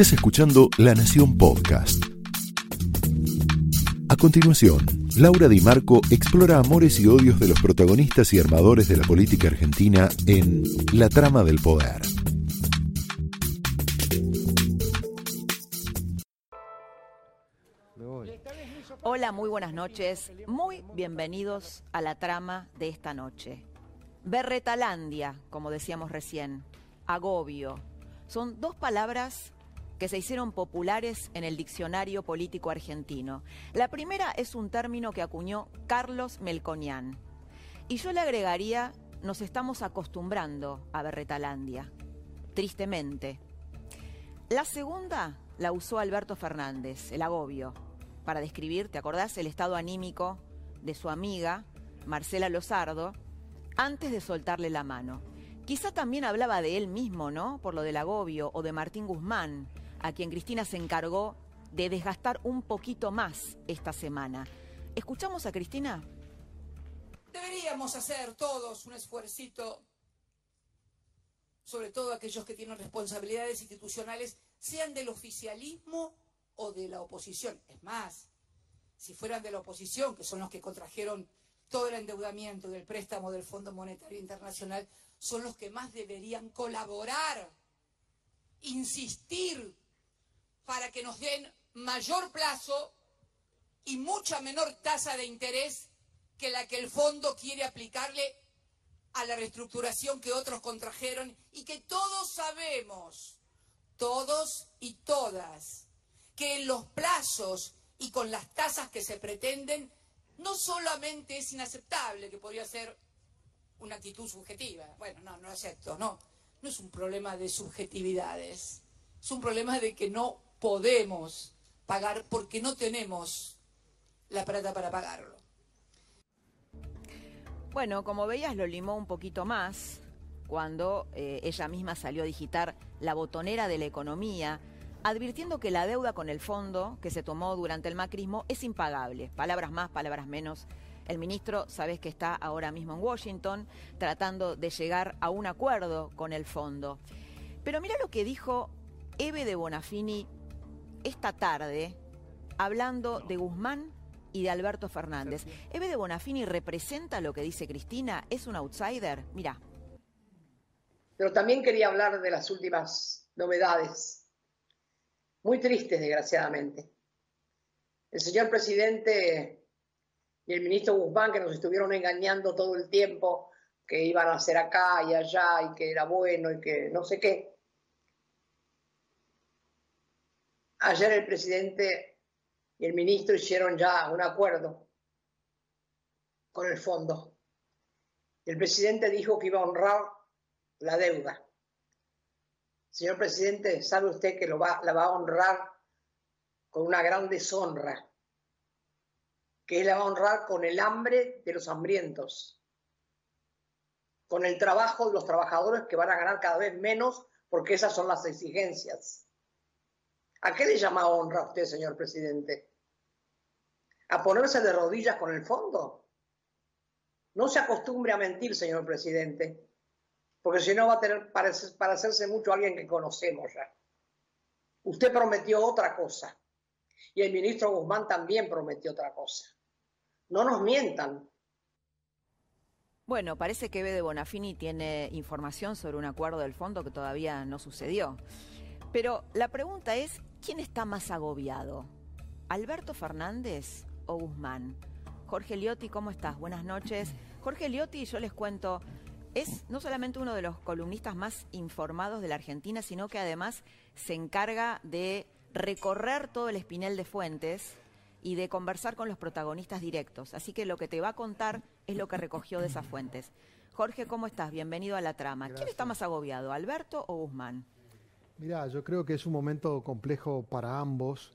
Estás escuchando La Nación Podcast. A continuación, Laura Di Marco explora amores y odios de los protagonistas y armadores de la política argentina en La Trama del Poder. Hola, muy buenas noches. Muy bienvenidos a la trama de esta noche. Berretalandia, como decíamos recién, agobio. Son dos palabras que se hicieron populares en el diccionario político argentino. La primera es un término que acuñó Carlos Melconian. Y yo le agregaría, nos estamos acostumbrando a Berretalandia, tristemente. La segunda la usó Alberto Fernández, el agobio, para describir, ¿te acordás?, el estado anímico de su amiga, Marcela Lozardo, antes de soltarle la mano. Quizá también hablaba de él mismo, ¿no? Por lo del agobio, o de Martín Guzmán, a quien Cristina se encargó de desgastar un poquito más esta semana. ¿Escuchamos a Cristina? Deberíamos hacer todos un esfuercito, sobre todo aquellos que tienen responsabilidades institucionales, sean del oficialismo o de la oposición. Es más, si fueran de la oposición, que son los que contrajeron todo el endeudamiento del préstamo del Fondo Monetario Internacional, son los que más deberían colaborar, insistir para que nos den mayor plazo y mucha menor tasa de interés que la que el fondo quiere aplicarle a la reestructuración que otros contrajeron y que todos sabemos, todos y todas, que en los plazos y con las tasas que se pretenden, no solamente es inaceptable, que podría ser una actitud subjetiva. Bueno, no, no acepto, no. No es un problema de subjetividades. Es un problema de que no podemos pagar porque no tenemos la plata para pagarlo. Bueno, como veías, lo limó un poquito más cuando eh, ella misma salió a digitar la botonera de la economía, advirtiendo que la deuda con el fondo que se tomó durante el macrismo es impagable. Palabras más, palabras menos. El ministro, sabes que está ahora mismo en Washington tratando de llegar a un acuerdo con el fondo. Pero mira lo que dijo Eve de Bonafini esta tarde hablando de Guzmán y de Alberto Fernández. ¿Eve de Bonafini representa lo que dice Cristina? ¿Es un outsider? Mira. Pero también quería hablar de las últimas novedades, muy tristes, desgraciadamente. El señor presidente y el ministro Guzmán, que nos estuvieron engañando todo el tiempo, que iban a hacer acá y allá y que era bueno y que no sé qué, Ayer el presidente y el ministro hicieron ya un acuerdo con el fondo. El presidente dijo que iba a honrar la deuda. Señor presidente, sabe usted que lo va, la va a honrar con una gran deshonra, que la va a honrar con el hambre de los hambrientos, con el trabajo de los trabajadores que van a ganar cada vez menos porque esas son las exigencias ¿A qué le llama honra a usted, señor presidente? ¿A ponerse de rodillas con el fondo? No se acostumbre a mentir, señor presidente, porque si no va a tener para parecerse mucho alguien que conocemos ya. Usted prometió otra cosa y el ministro Guzmán también prometió otra cosa. No nos mientan. Bueno, parece que Eve de Bonafini tiene información sobre un acuerdo del fondo que todavía no sucedió. Pero la pregunta es, ¿quién está más agobiado? ¿Alberto Fernández o Guzmán? Jorge Liotti, ¿cómo estás? Buenas noches. Jorge Liotti, yo les cuento, es no solamente uno de los columnistas más informados de la Argentina, sino que además se encarga de recorrer todo el espinel de fuentes y de conversar con los protagonistas directos. Así que lo que te va a contar es lo que recogió de esas fuentes. Jorge, ¿cómo estás? Bienvenido a la trama. ¿Quién está más agobiado, Alberto o Guzmán? Mira, yo creo que es un momento complejo para ambos.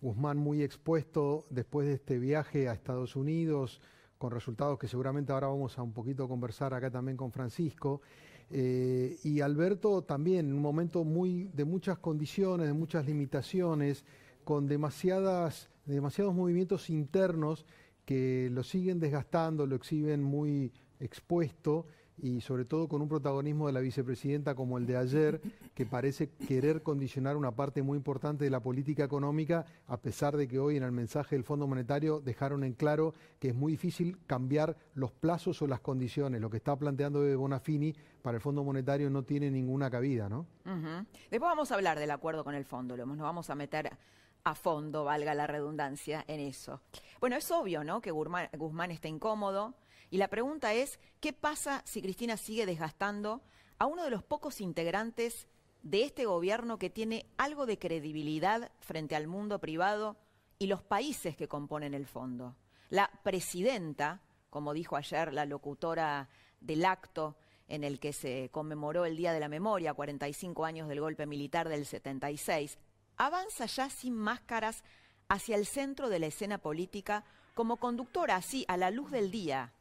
Guzmán muy expuesto después de este viaje a Estados Unidos, con resultados que seguramente ahora vamos a un poquito conversar acá también con Francisco. Eh, y Alberto también, un momento muy, de muchas condiciones, de muchas limitaciones, con demasiados movimientos internos que lo siguen desgastando, lo exhiben muy expuesto y sobre todo con un protagonismo de la vicepresidenta como el de ayer, que parece querer condicionar una parte muy importante de la política económica, a pesar de que hoy en el mensaje del Fondo Monetario dejaron en claro que es muy difícil cambiar los plazos o las condiciones. Lo que está planteando de Bonafini para el Fondo Monetario no tiene ninguna cabida, ¿no? Después vamos a hablar del acuerdo con el fondo, nos vamos a meter a fondo, valga la redundancia, en eso. Bueno, es obvio, ¿no?, que Guzmán está incómodo, y la pregunta es, ¿qué pasa si Cristina sigue desgastando a uno de los pocos integrantes de este gobierno que tiene algo de credibilidad frente al mundo privado y los países que componen el fondo? La presidenta, como dijo ayer la locutora del acto en el que se conmemoró el Día de la Memoria, 45 años del golpe militar del 76, avanza ya sin máscaras hacia el centro de la escena política como conductora así a la luz del día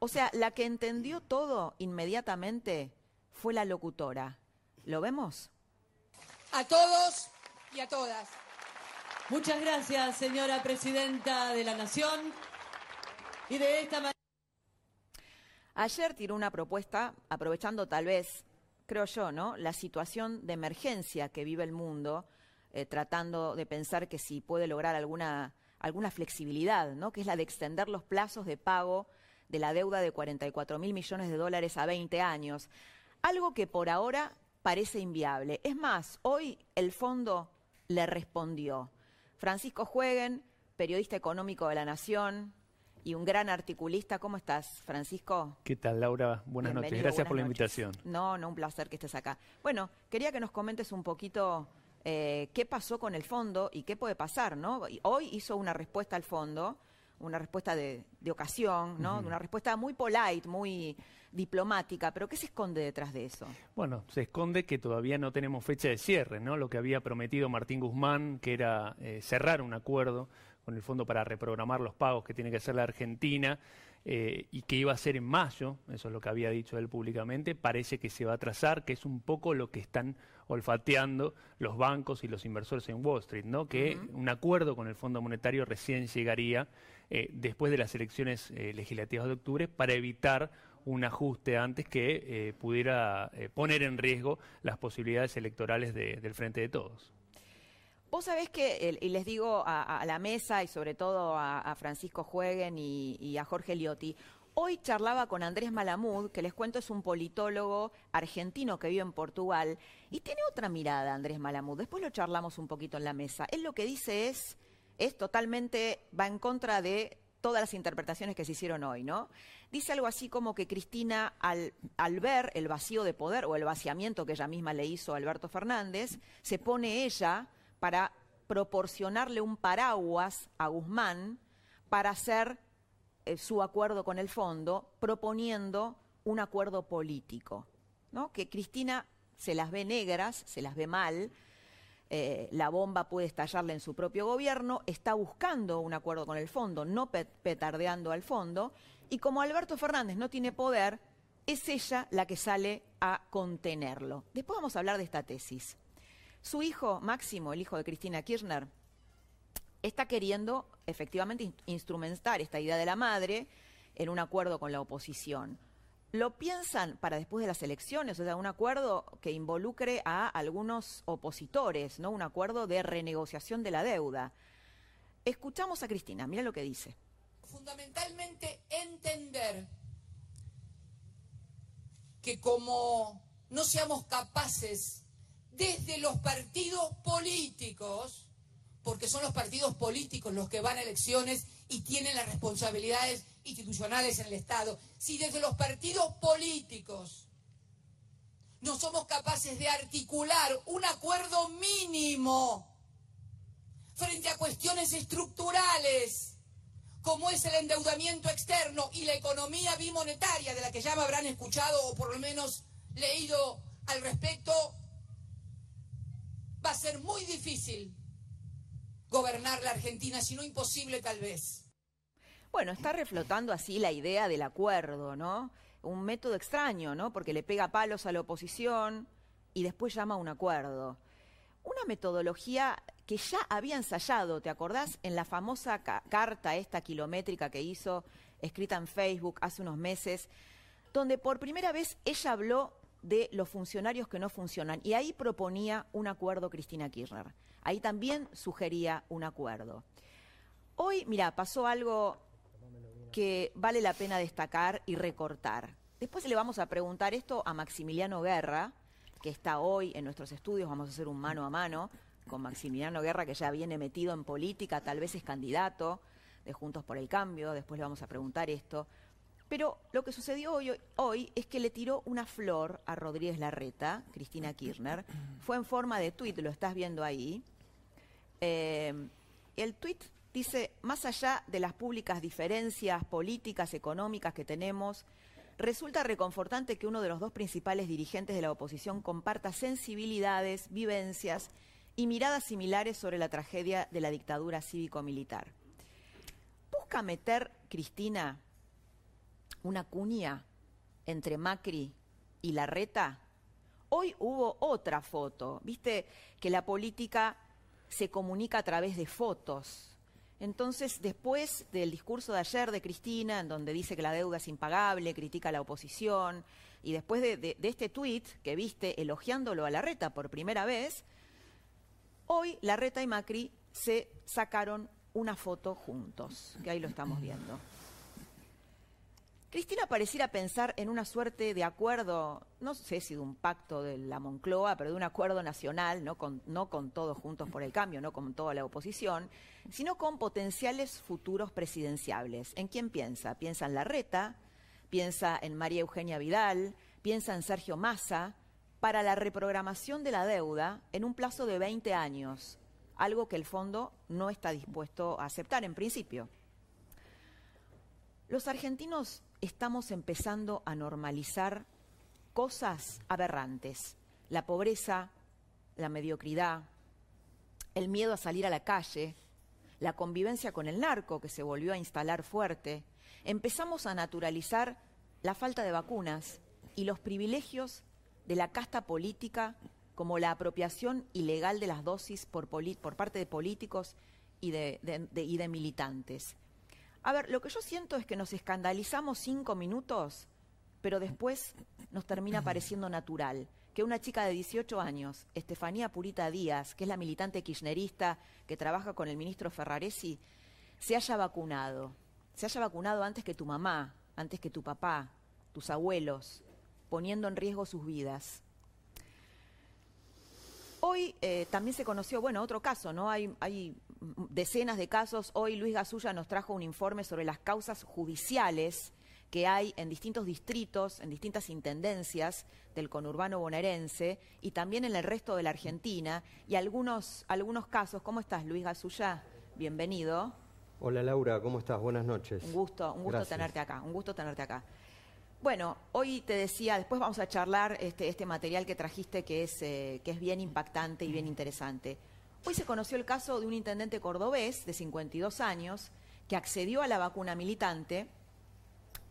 o sea, la que entendió todo inmediatamente fue la locutora. ¿Lo vemos? A todos y a todas. Muchas gracias, señora presidenta de la Nación. Y de esta manera. Ayer tiró una propuesta, aprovechando tal vez, creo yo, ¿no? La situación de emergencia que vive el mundo, eh, tratando de pensar que si puede lograr alguna, alguna flexibilidad, ¿no? Que es la de extender los plazos de pago de la deuda de 44 mil millones de dólares a 20 años, algo que por ahora parece inviable. Es más, hoy el fondo le respondió. Francisco Jueguen, periodista económico de la Nación y un gran articulista. ¿Cómo estás, Francisco? ¿Qué tal, Laura? Buenas noches. Gracias por la invitación. No, no, un placer que estés acá. Bueno, quería que nos comentes un poquito eh, qué pasó con el fondo y qué puede pasar, ¿no? Hoy hizo una respuesta al fondo una respuesta de, ocasión, ¿no? Una respuesta muy polite, muy diplomática, pero ¿qué se esconde detrás de eso? Bueno, se esconde que todavía no tenemos fecha de cierre, ¿no? Lo que había prometido Martín Guzmán, que era eh, cerrar un acuerdo con el fondo para reprogramar los pagos que tiene que hacer la Argentina eh, y que iba a ser en mayo, eso es lo que había dicho él públicamente, parece que se va a trazar, que es un poco lo que están olfateando los bancos y los inversores en Wall Street, ¿no? que un acuerdo con el Fondo Monetario recién llegaría eh, después de las elecciones eh, legislativas de octubre para evitar un ajuste antes que eh, pudiera poner en riesgo las posibilidades electorales del Frente de Todos. Vos sabés que, y les digo a, la mesa y sobre todo a, Francisco Jueguen y, a Jorge Liotti, Hoy charlaba con Andrés Malamud, que les cuento es un politólogo argentino que vive en Portugal, y tiene otra mirada Andrés Malamud. Después lo charlamos un poquito en la mesa. Él lo que dice es, es totalmente, va en contra de todas las interpretaciones que se hicieron hoy, ¿no? Dice algo así como que Cristina, al, al, ver el vacío de poder o el vaciamiento que ella misma le hizo a Alberto Fernández, se pone ella para proporcionarle un paraguas a Guzmán para hacer eh, su acuerdo con el fondo proponiendo un acuerdo político, ¿no? que Cristina se las ve negras, se las ve mal, eh, la bomba puede estallarle en su propio gobierno, está buscando un acuerdo con el fondo, no petardeando al fondo, y como Alberto Fernández no tiene poder, es ella la que sale a contenerlo. Después vamos a hablar de esta tesis. Su hijo Máximo, el hijo de Cristina Kirchner, está queriendo efectivamente instrumentar esta idea de la madre en un acuerdo con la oposición. ¿Lo piensan para después de las elecciones? O sea, un acuerdo que involucre a algunos opositores, ¿no? Un acuerdo de renegociación de la deuda. Escuchamos a Cristina, mira lo que dice. Fundamentalmente entender que como no seamos capaces desde los partidos políticos porque son los partidos políticos los que van a elecciones y tienen las responsabilidades institucionales en el Estado. Si desde los partidos políticos no somos capaces de articular un acuerdo mínimo frente a cuestiones estructurales, como es el endeudamiento externo y la economía bimonetaria, de la que ya me habrán escuchado o por lo menos leído al respecto, va a ser muy difícil gobernar la Argentina, sino imposible tal vez. Bueno, está reflotando así la idea del acuerdo, ¿no? Un método extraño, ¿no? Porque le pega palos a la oposición y después llama a un acuerdo. Una metodología que ya había ensayado, ¿te acordás? En la famosa carta esta kilométrica que hizo, escrita en Facebook hace unos meses, donde por primera vez ella habló de los funcionarios que no funcionan y ahí proponía un acuerdo Cristina Kirchner. Ahí también sugería un acuerdo. Hoy, mira, pasó algo que vale la pena destacar y recortar. Después le vamos a preguntar esto a Maximiliano Guerra, que está hoy en nuestros estudios, vamos a hacer un mano a mano con Maximiliano Guerra, que ya viene metido en política, tal vez es candidato de Juntos por el Cambio, después le vamos a preguntar esto. Pero lo que sucedió hoy, es que le tiró una flor a Rodríguez Larreta, Cristina Kirchner. Fue en forma de tuit, lo estás viendo ahí. Eh, el tuit dice, más allá de las públicas diferencias políticas, económicas que tenemos, resulta reconfortante que uno de los dos principales dirigentes de la oposición comparta sensibilidades, vivencias y miradas similares sobre la tragedia de la dictadura cívico-militar. Busca meter, Cristina, una cuña entre Macri y Larreta? Hoy hubo otra foto, viste que la política se comunica a través de fotos. Entonces, después del discurso de ayer de Cristina, en donde dice que la deuda es impagable, critica a la oposición, y después de, este tuit que viste elogiándolo a Larreta por primera vez, hoy Larreta y Macri se sacaron una foto juntos, que ahí lo estamos viendo. Cristina pareciera pensar en una suerte de acuerdo, no sé si de un pacto de la Moncloa, pero de un acuerdo nacional, no con, todos juntos por el cambio, no con toda la oposición, sino con potenciales futuros presidenciables. ¿En quién piensa? Piensa en Larreta, piensa en María Eugenia Vidal, piensa en Sergio Massa, para la reprogramación de la deuda en un plazo de 20 años, algo que el fondo no está dispuesto a aceptar en principio. Los argentinos estamos empezando a normalizar cosas aberrantes. La pobreza, la mediocridad, el miedo a salir a la calle, la convivencia con el narco que se volvió a instalar fuerte. Empezamos a naturalizar la falta de vacunas y los privilegios de la casta política como la apropiación ilegal de las dosis por, parte de políticos y de militantes. A ver, lo que yo siento es que nos escandalizamos cinco minutos, pero después nos termina pareciendo natural que una chica de 18 años, Estefanía Purita Díaz, que es la militante kirchnerista que trabaja con el ministro Ferraresi, se haya vacunado. Se haya vacunado antes que tu mamá, antes que tu papá, tus abuelos, poniendo en riesgo sus vidas. Hoy eh, también se conoció, bueno, otro caso, ¿no? Hay, hay decenas de casos. Hoy Luis Gasulla nos trajo un informe sobre las causas judiciales que hay en distintos distritos, en distintas intendencias del conurbano bonaerense y también en el resto de la Argentina y algunos, algunos casos. ¿Cómo estás, Luis Gasulla? Bienvenido. Hola Laura, ¿cómo estás? Buenas noches. Un gusto, un gusto tenerte acá, un gusto tenerte acá. Bueno, hoy te decía, después vamos a charlar este, este material que trajiste que es, eh, que es bien impactante y bien interesante. Hoy se conoció el caso de un intendente cordobés de 52 años que accedió a la vacuna militante,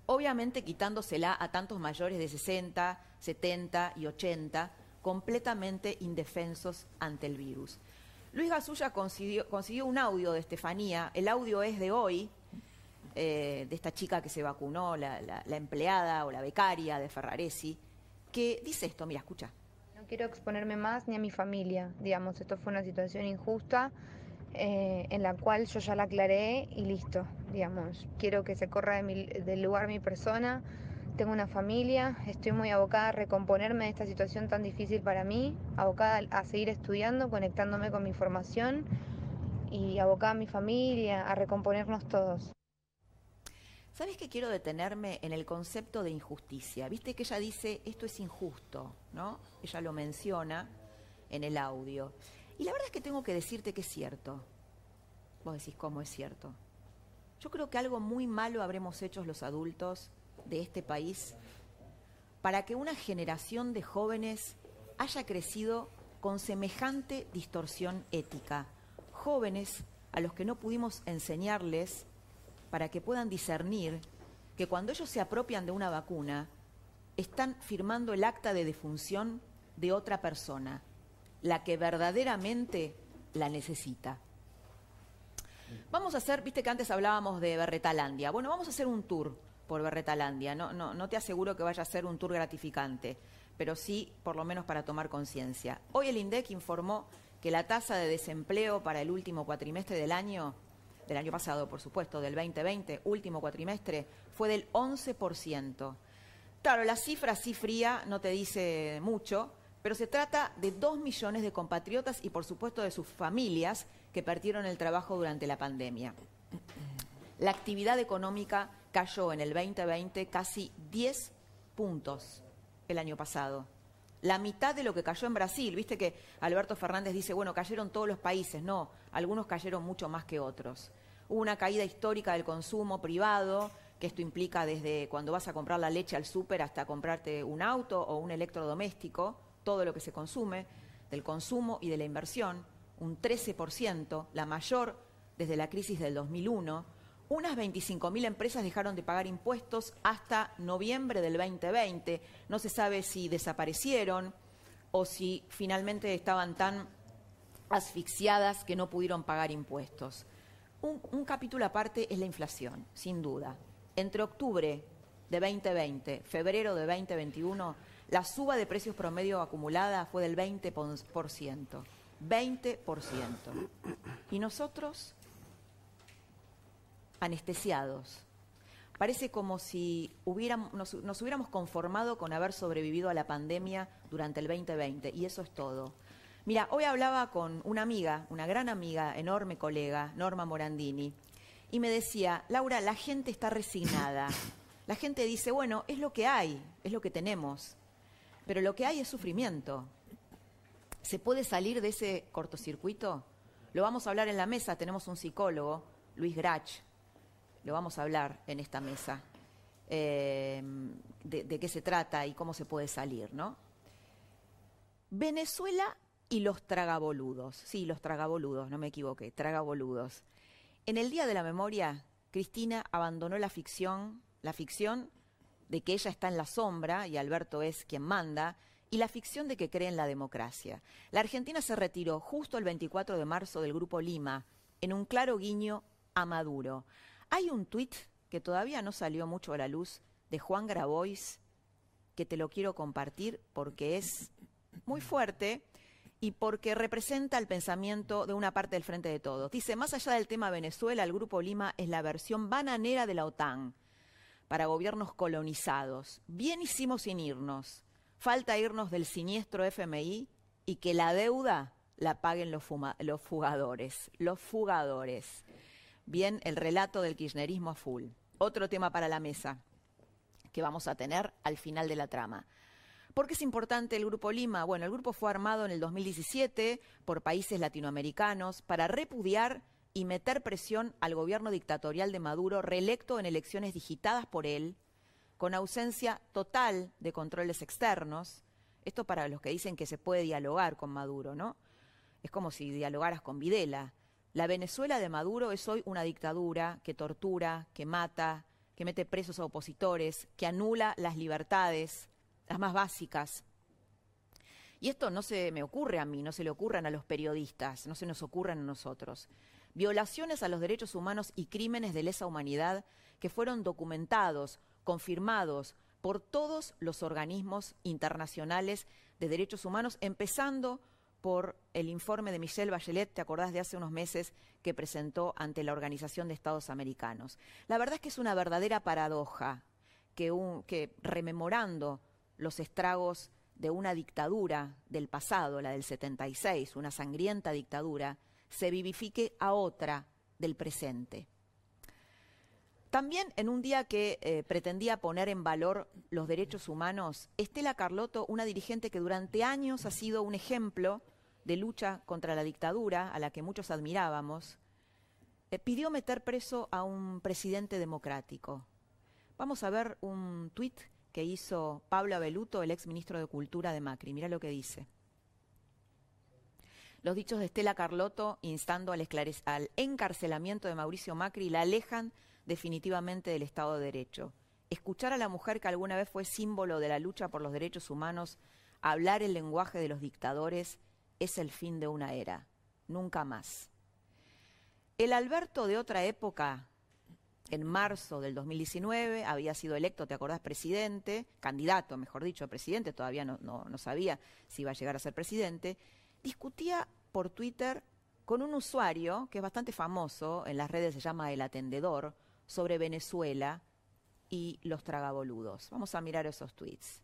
obviamente quitándosela a tantos mayores de 60, 70 y 80, completamente indefensos ante el virus. Luis Gasulla consiguió, consiguió un audio de Estefanía, el audio es de hoy, eh, de esta chica que se vacunó, la, la empleada o la becaria de Ferraresi, que dice esto, mira, escucha quiero exponerme más ni a mi familia. Digamos, esto fue una situación injusta eh, en la cual yo ya la aclaré y listo. Digamos, quiero que se corra del lugar mi persona. Tengo una familia, estoy muy abocada a recomponerme de esta situación tan difícil para mí, abocada a seguir estudiando, conectándome con mi formación y abocada a mi familia, a recomponernos todos. ¿Sabes que quiero detenerme en el concepto de injusticia? Viste que ella dice, esto es injusto, ¿no? Ella lo menciona en el audio. Y la verdad es que tengo que decirte que es cierto. Vos decís, ¿cómo es cierto? Yo creo que algo muy malo habremos hecho los adultos de este país para que una generación de jóvenes haya crecido con semejante distorsión ética. Jóvenes a los que no pudimos enseñarles para que puedan discernir que cuando ellos se apropian de una vacuna, están firmando el acta de defunción de otra persona, la que verdaderamente la necesita. Vamos a hacer, viste que antes hablábamos de Berretalandia, bueno, vamos a hacer un tour por Berretalandia. No, no, no te aseguro que vaya a ser un tour gratificante, pero sí por lo menos para tomar conciencia. Hoy el INDEC informó que la tasa de desempleo para el último cuatrimestre del año, del año pasado por supuesto, del 2020, último cuatrimestre, fue del 11%. Claro, la cifra así fría no te dice mucho, pero se trata de dos millones de compatriotas y por supuesto de sus familias que perdieron el trabajo durante la pandemia. La actividad económica cayó en el 2020 casi 10 puntos el año pasado. La mitad de lo que cayó en Brasil. Viste que Alberto Fernández dice, bueno, cayeron todos los países. No, algunos cayeron mucho más que otros. Una caída histórica del consumo privado, que esto implica desde cuando vas a comprar la leche al súper hasta comprarte un auto o un electrodoméstico, todo lo que se consume, del consumo y de la inversión, un 13%, la mayor desde la crisis del 2001. Unas 25.000 empresas dejaron de pagar impuestos hasta noviembre del 2020. No se sabe si desaparecieron o si finalmente estaban tan asfixiadas que no pudieron pagar impuestos. Un, capítulo aparte es la inflación, sin duda. Entre octubre de 2020, febrero de 2021, la suba de precios promedio acumulada fue del 20%. 20%. Y nosotros, anestesiados. Parece como si hubiéramos, nos, nos, hubiéramos conformado con haber sobrevivido a la pandemia durante el 2020, y eso es todo. Mira, hoy hablaba con una amiga, una gran amiga, enorme colega, Norma Morandini, y me decía, Laura, la gente está resignada. La gente dice, bueno, es lo que hay, es lo que tenemos, pero lo que hay es sufrimiento. ¿Se puede salir de ese cortocircuito? Lo vamos a hablar en la mesa, tenemos un psicólogo, Luis Grach, lo vamos a hablar en esta mesa, de, de, qué se trata y cómo se puede salir, ¿no? Venezuela y los tragaboludos, sí, los tragaboludos, no me equivoqué, tragaboludos. En el Día de la Memoria, Cristina abandonó la ficción, la ficción de que ella está en la sombra y Alberto es quien manda, y la ficción de que cree en la democracia. La Argentina se retiró justo el 24 de marzo del Grupo Lima, en un claro guiño a Maduro. Hay un tuit que todavía no salió mucho a la luz de Juan Grabois, que te lo quiero compartir porque es muy fuerte y porque representa el pensamiento de una parte del Frente de Todos. Dice, más allá del tema Venezuela, el Grupo Lima es la versión bananera de la OTAN para gobiernos colonizados. Bien hicimos sin irnos. Falta irnos del siniestro FMI y que la deuda la paguen los, los fugadores. Los fugadores. Bien, el relato del kirchnerismo a full. Otro tema para la mesa que vamos a tener al final de la trama. ¿Por qué es importante el Grupo Lima? Bueno, el grupo fue armado en el 2017 por países latinoamericanos para repudiar y meter presión al gobierno dictatorial de Maduro, reelecto en elecciones digitadas por él, con ausencia total de controles externos. Esto para los que dicen que se puede dialogar con Maduro, ¿no? Es como si dialogaras con Videla. La Venezuela de Maduro es hoy una dictadura que tortura, que mata, que mete presos a opositores, que anula las libertades, las más básicas. Y esto no se me ocurre a mí, no se le ocurran a los periodistas, no se nos ocurran a nosotros. Violaciones a los derechos humanos y crímenes de lesa humanidad que fueron documentados, confirmados por todos los organismos internacionales de derechos humanos, empezando por el informe de Michelle Bachelet, te acordás de hace unos meses, que presentó ante la Organización de Estados Americanos. La verdad es que es una verdadera paradoja que, rememorando los estragos de una dictadura del pasado, la del 76, una sangrienta dictadura, se vivifique a otra del presente. También en un día que eh, pretendía poner en valor los derechos humanos, Estela Carlotto, una dirigente que durante años ha sido un ejemplo de lucha contra la dictadura, a la que muchos admirábamos, eh, pidió meter preso a un presidente democrático. Vamos a ver un tuit que hizo Pablo Abeluto, el ex ministro de Cultura de Macri. Mira lo que dice. Los dichos de Estela Carlotto, instando al, al encarcelamiento de Mauricio Macri, la alejan definitivamente del Estado de Derecho. Escuchar a la mujer que alguna vez fue símbolo de la lucha por los derechos humanos, hablar el lenguaje de los dictadores, es el fin de una era. Nunca más. El Alberto de otra época en marzo del 2019, había sido electo, ¿te acordás? Presidente, candidato, mejor dicho, a presidente, todavía no, sabía si iba a llegar a ser presidente, discutía por Twitter con un usuario que es bastante famoso, en las redes se llama El Atendedor, sobre Venezuela y los tragaboludos. Vamos a mirar esos tweets.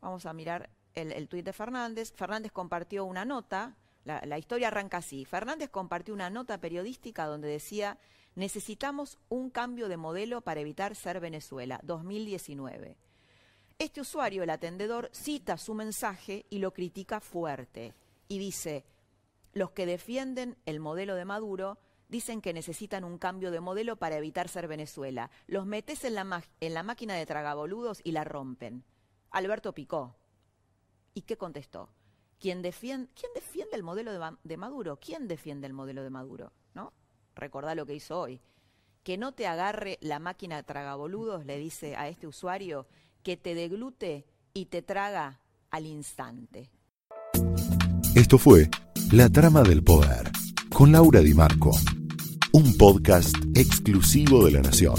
Vamos a mirar el, el tuit de Fernández. Fernández compartió una nota, la historia arranca así. Fernández compartió una nota periodística donde decía Necesitamos un cambio de modelo para evitar ser Venezuela, 2019. Este usuario, el atendedor, cita su mensaje y lo critica fuerte y dice, los que defienden el modelo de Maduro dicen que necesitan un cambio de modelo para evitar ser Venezuela. Los metes en la, máquina de tragaboludos y la rompen. Alberto picó. ¿Y qué contestó? ¿Quién defiende, ¿quién defiende el modelo de, de Maduro? ¿Quién defiende el modelo de Maduro? ¿No? Recordá lo que hizo hoy. Que no te agarre la máquina tragaboludos, le dice a este usuario, que te deglute y te traga al instante. Esto fue La Trama del Poder, con Laura Di Marco, un podcast exclusivo de La Nación.